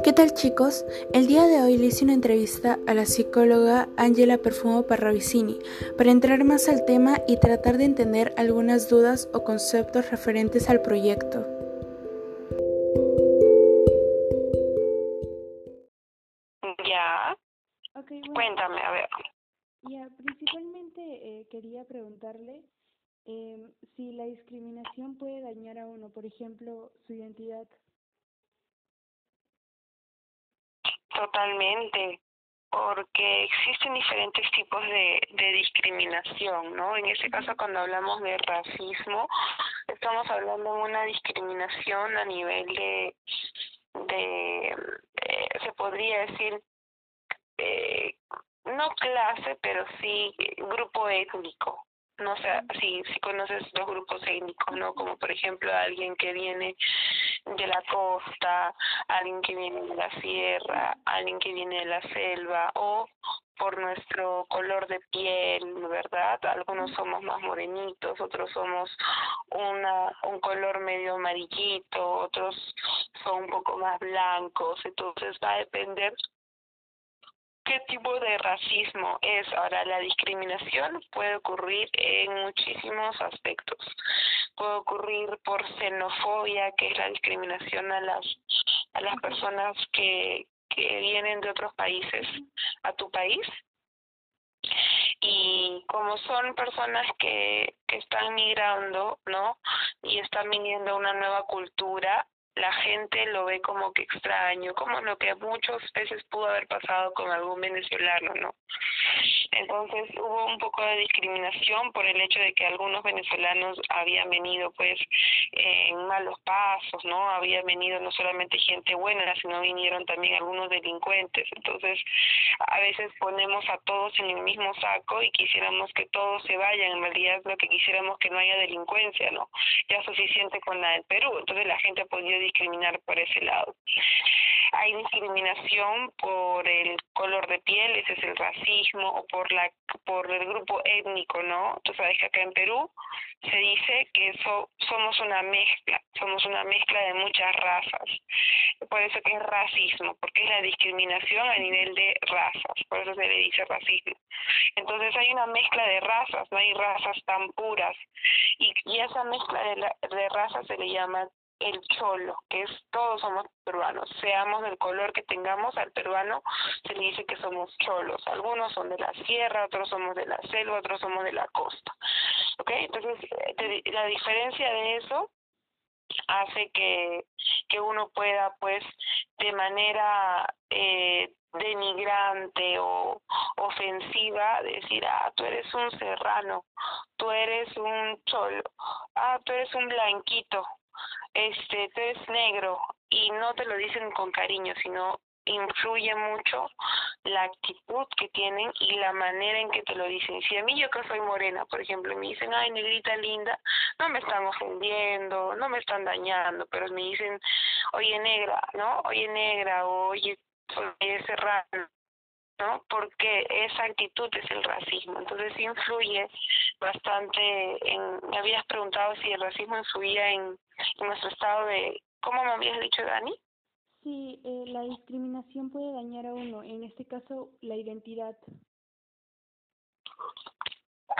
¿Qué tal chicos? El día de hoy le hice una entrevista a la psicóloga Angela Perfumo Parravicini para entrar más al tema y tratar de entender algunas dudas o conceptos referentes al proyecto. Ya, Okay, bueno, cuéntame, a ver. ya, principalmente eh, quería preguntarle em, si la discriminación puede dañar a uno, por ejemplo, su identidad. Totalmente, porque existen diferentes tipos de, de discriminación, ¿no? En este caso, cuando hablamos de racismo, estamos hablando de una discriminación a nivel de, de eh, se podría decir, eh, no clase, pero sí grupo étnico. No sé si, si conoces los grupos étnicos, ¿no? Como por ejemplo alguien que viene de la costa, alguien que viene de la sierra, alguien que viene de la selva o por nuestro color de piel, ¿verdad? Algunos somos más morenitos, otros somos una un color medio amarillito, otros son un poco más blancos, entonces va a depender qué tipo de racismo es. Ahora, la discriminación puede ocurrir en muchísimos aspectos. Puede ocurrir por xenofobia, que es la discriminación a las a las personas que que vienen de otros países a tu país. Y como son personas que, que están migrando, ¿no? Y están viniendo a una nueva cultura, la gente lo ve como que extraño, como lo que muchas veces pudo haber pasado con algún venezolano, ¿no? Entonces hubo un poco de discriminación por el hecho de que algunos venezolanos habían venido pues en malos pasos, ¿no? Había venido no solamente gente buena, sino vinieron también algunos delincuentes. Entonces a veces ponemos a todos en el mismo saco y quisiéramos que todos se vayan, en realidad lo que quisiéramos que no haya delincuencia, ¿no? Ya suficiente con la del Perú. Entonces la gente podía discriminar por ese lado. Hay discriminación por el color de piel, ese es el racismo, o por la por el grupo étnico, ¿no? Tú sabes que acá en Perú se dice que eso somos una mezcla, somos una mezcla de muchas razas. Por eso que es racismo, porque es la discriminación a nivel de razas, por eso se le dice racismo. Entonces hay una mezcla de razas, no hay razas tan puras. Y, y esa mezcla de, la, de razas se le llama el cholo, que es todos somos peruanos, seamos del color que tengamos, al peruano se le dice que somos cholos, algunos son de la sierra, otros somos de la selva, otros somos de la costa, ¿ok? Entonces, de, la diferencia de eso hace que, que uno pueda, pues, de manera eh, denigrante o ofensiva decir, ah, tú eres un serrano, tú eres un cholo, ah, tú eres un blanquito, este, tú eres negro y no te lo dicen con cariño, sino influye mucho la actitud que tienen y la manera en que te lo dicen. Si a mí yo que soy morena, por ejemplo, me dicen, ay, negrita linda, no me están ofendiendo, no me están dañando, pero me dicen, oye, negra, ¿no? Oye, negra, o oye, soy serrano, ¿no? Porque esa actitud es el racismo. Entonces influye bastante en... Me habías preguntado si el racismo influía en, en nuestro estado de... ¿Cómo me habías dicho, Dani? Sí, eh, la discriminación puede dañar a uno, en este caso la identidad.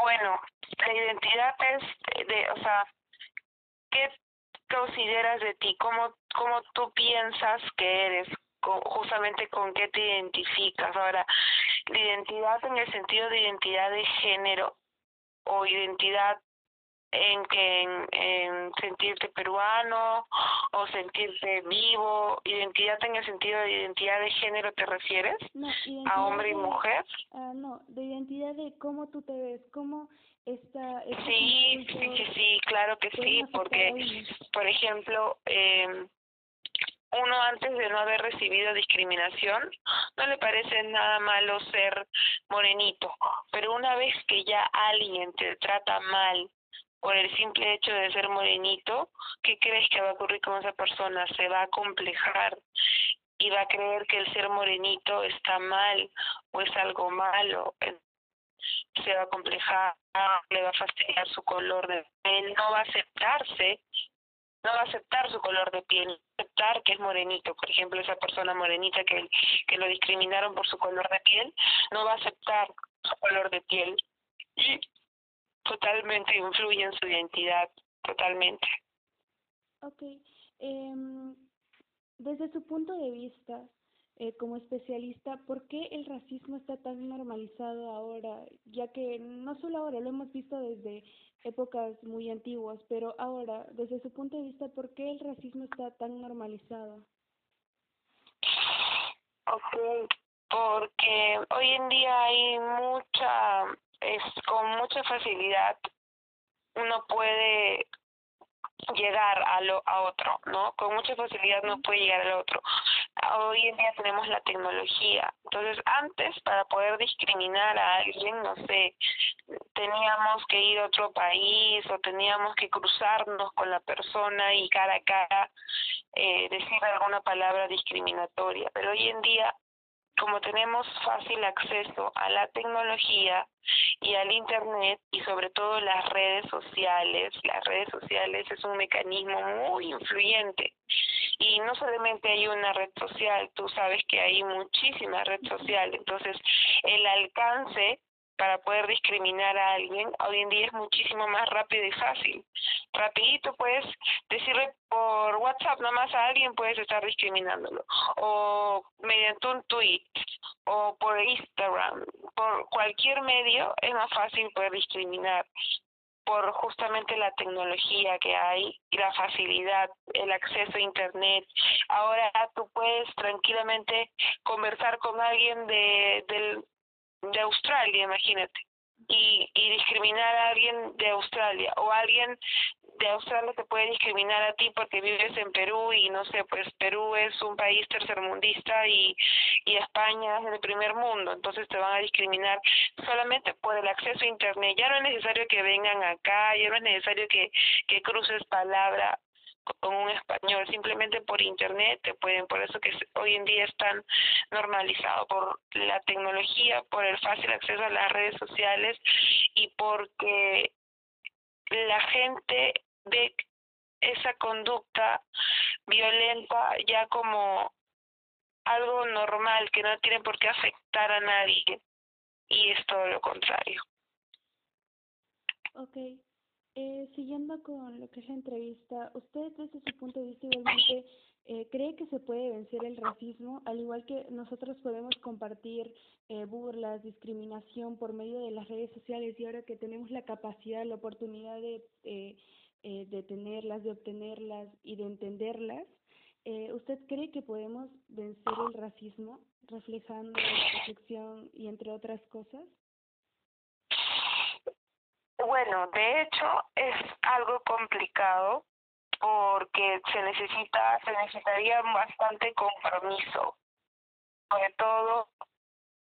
Bueno, la identidad es de, o sea, ¿qué consideras de ti? ¿Cómo, cómo tú piensas que eres? Con, justamente con qué te identificas. Ahora, la identidad en el sentido de identidad de género o identidad en que en, en sentirte peruano o sentirte vivo, identidad en el sentido de identidad de género te refieres No, a hombre y mujer. Ah, no, de identidad de cómo tú te ves, cómo estos Sí, sí, sí, sí, claro que sí, porque por ejemplo, eh, uno antes de no haber recibido discriminación, no le parece nada malo ser morenito, pero una vez que ya alguien te trata mal por el simple hecho de ser morenito, ¿qué crees que va a ocurrir con esa persona? Se va a complejar y va a creer que el ser morenito está mal o es algo malo. Se va a complejar, le va a fastidiar su color de piel, no va a aceptarse no va a aceptar su color de piel, aceptar que es morenito, por ejemplo, esa persona morenita que, que lo discriminaron por su color de piel, no va a aceptar su color de piel y totalmente influye en su identidad, totalmente. Ok, eh, desde su punto de vista, eh, como especialista, ¿por qué el racismo está tan normalizado ahora? Ya que no solo ahora, lo hemos visto desde épocas muy antiguas, pero ahora, desde su punto de vista, ¿por qué el racismo está tan normalizado? Ok, porque hoy en día hay mucha, es con mucha facilidad uno puede llegar a lo a otro, ¿no? Con mucha facilidad no puede llegar al otro. Hoy en día tenemos la tecnología. Entonces, antes para poder discriminar a alguien, no sé, teníamos que ir a otro país o teníamos que cruzarnos con la persona y cara a cara eh, decir alguna palabra discriminatoria. Pero hoy en día como tenemos fácil acceso a la tecnología y al Internet y sobre todo las redes sociales, las redes sociales es un mecanismo muy influyente. Y no solamente hay una red social, tú sabes que hay muchísimas redes sociales, entonces el alcance para poder discriminar a alguien hoy en día es muchísimo más rápido y fácil. Rapidito puedes decirle por WhatsApp nomás a alguien puedes estar discriminándolo o mediante un tweet o por Instagram, por cualquier medio es más fácil poder discriminar por justamente la tecnología que hay y la facilidad, el acceso a Internet. Ahora tú puedes tranquilamente conversar con alguien de, del, de Australia, imagínate, y, y discriminar a alguien de Australia o alguien de Australia te puede discriminar a ti porque vives en Perú y no sé, pues Perú es un país tercermundista y, y España es el primer mundo, entonces te van a discriminar solamente por el acceso a Internet. Ya no es necesario que vengan acá, ya no es necesario que, que cruces palabra con un español, simplemente por internet te pueden, por eso que hoy en día están normalizados por la tecnología, por el fácil acceso a las redes sociales y porque la gente ve esa conducta violenta ya como algo normal que no tiene por qué afectar a nadie y es todo lo contrario. Okay. Eh, siguiendo con lo que es la entrevista, ¿usted desde su punto de vista igualmente eh, cree que se puede vencer el racismo, al igual que nosotros podemos compartir eh, burlas, discriminación por medio de las redes sociales y ahora que tenemos la capacidad, la oportunidad de, eh, eh, de tenerlas, de obtenerlas y de entenderlas, eh, ¿usted cree que podemos vencer el racismo reflejando la protección y entre otras cosas? Bueno, de hecho es algo complicado porque se necesita, se necesitaría bastante compromiso, sobre todo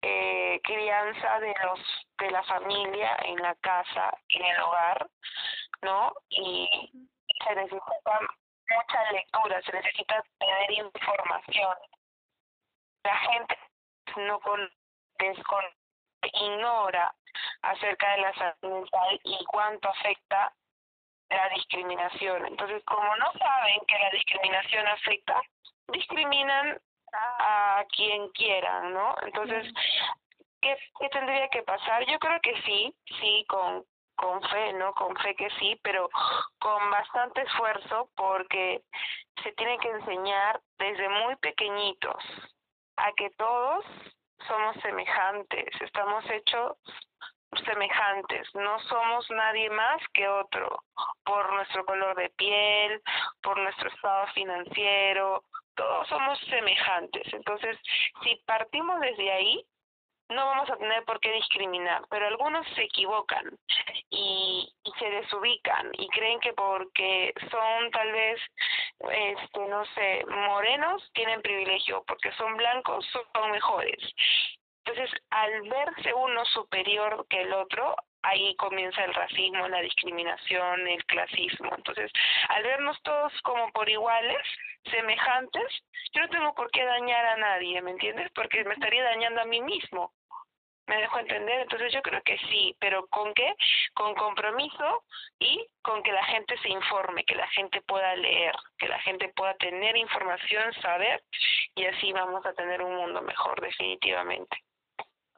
eh, crianza de los de la familia en la casa, en el hogar, ¿no? Y se necesita mucha lectura, se necesita tener información. La gente no con, descon, ignora acerca de la salud mental y cuánto afecta la discriminación. Entonces, como no saben que la discriminación afecta, discriminan a quien quieran, ¿no? Entonces, ¿qué, ¿qué tendría que pasar? Yo creo que sí, sí, con, con fe, ¿no? Con fe que sí, pero con bastante esfuerzo porque se tiene que enseñar desde muy pequeñitos a que todos somos semejantes, estamos hechos semejantes, no somos nadie más que otro, por nuestro color de piel, por nuestro estado financiero, todos somos semejantes. Entonces, si partimos desde ahí, no vamos a tener por qué discriminar, pero algunos se equivocan y, y se desubican y creen que porque son tal vez, este, no sé, morenos tienen privilegio, porque son blancos son mejores. Entonces, al verse uno superior que el otro, ahí comienza el racismo, la discriminación, el clasismo. Entonces, al vernos todos como por iguales, semejantes, yo no tengo por qué dañar a nadie, ¿me entiendes? Porque me estaría dañando a mí mismo. Me dejo entender, entonces yo creo que sí, pero ¿con qué? Con compromiso y con que la gente se informe, que la gente pueda leer, que la gente pueda tener información, saber, y así vamos a tener un mundo mejor, definitivamente.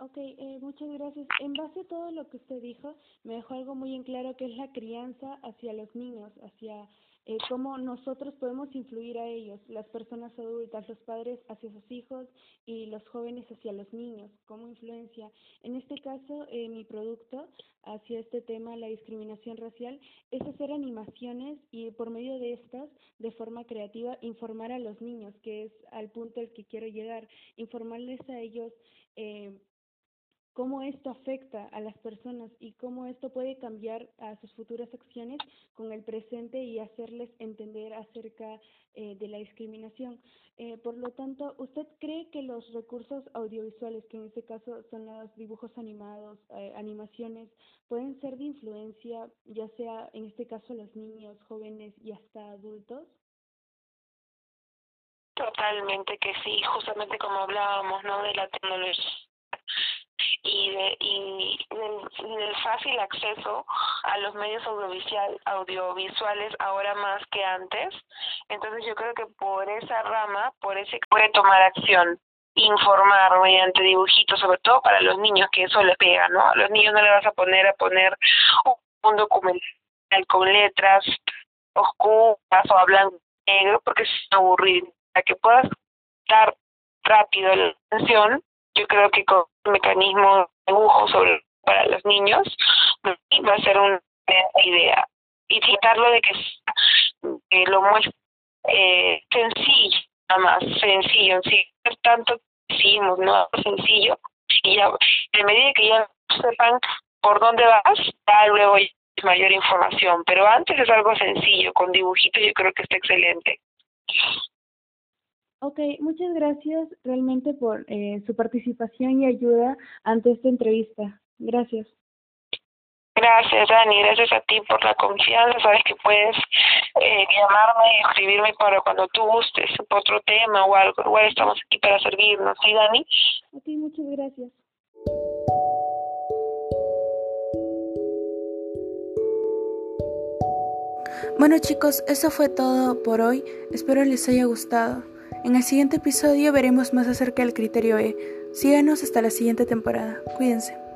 Ok, eh, muchas gracias. En base a todo lo que usted dijo, me dejó algo muy en claro que es la crianza hacia los niños, hacia eh, cómo nosotros podemos influir a ellos, las personas adultas, los padres hacia sus hijos y los jóvenes hacia los niños, cómo influencia. En este caso, eh, mi producto hacia este tema, la discriminación racial, es hacer animaciones y por medio de estas, de forma creativa, informar a los niños, que es al punto al que quiero llegar, informarles a ellos. Eh, cómo esto afecta a las personas y cómo esto puede cambiar a sus futuras acciones con el presente y hacerles entender acerca eh, de la discriminación. Eh, por lo tanto, ¿usted cree que los recursos audiovisuales, que en este caso son los dibujos animados, eh, animaciones, pueden ser de influencia, ya sea en este caso los niños, jóvenes y hasta adultos? Totalmente que sí, justamente como hablábamos, ¿no? De la tecnología y, de, y del, fácil acceso a los medios audiovisual, audiovisuales ahora más que antes. Entonces yo creo que por esa rama, por ese puede tomar acción informar mediante dibujitos, sobre todo para los niños, que eso le pega, ¿no? A los niños no le vas a poner a poner un documental con letras oscuras o a blanco negro porque es aburrido. Para que puedas dar rápido la atención, yo creo que con un mecanismo de dibujo sobre para los niños va a ser una idea. Y tratarlo de que sea lo muy eh, sencillo nada más sencillo sí tanto decimos no sencillo y ya de medida que ya sepan por dónde vas ya luego hay mayor información pero antes es algo sencillo con dibujitos yo creo que está excelente. Ok, muchas gracias realmente por eh, su participación y ayuda ante esta entrevista. Gracias. Gracias, Dani. Gracias a ti por la confianza. Sabes que puedes eh, llamarme y escribirme para cuando tú gustes, otro tema o algo. Igual estamos aquí para servirnos. ¿Sí, Dani? A ti, muchas gracias. Bueno chicos, eso fue todo por hoy. Espero les haya gustado. En el siguiente episodio veremos más acerca del criterio E. Síganos hasta la siguiente temporada. Cuídense.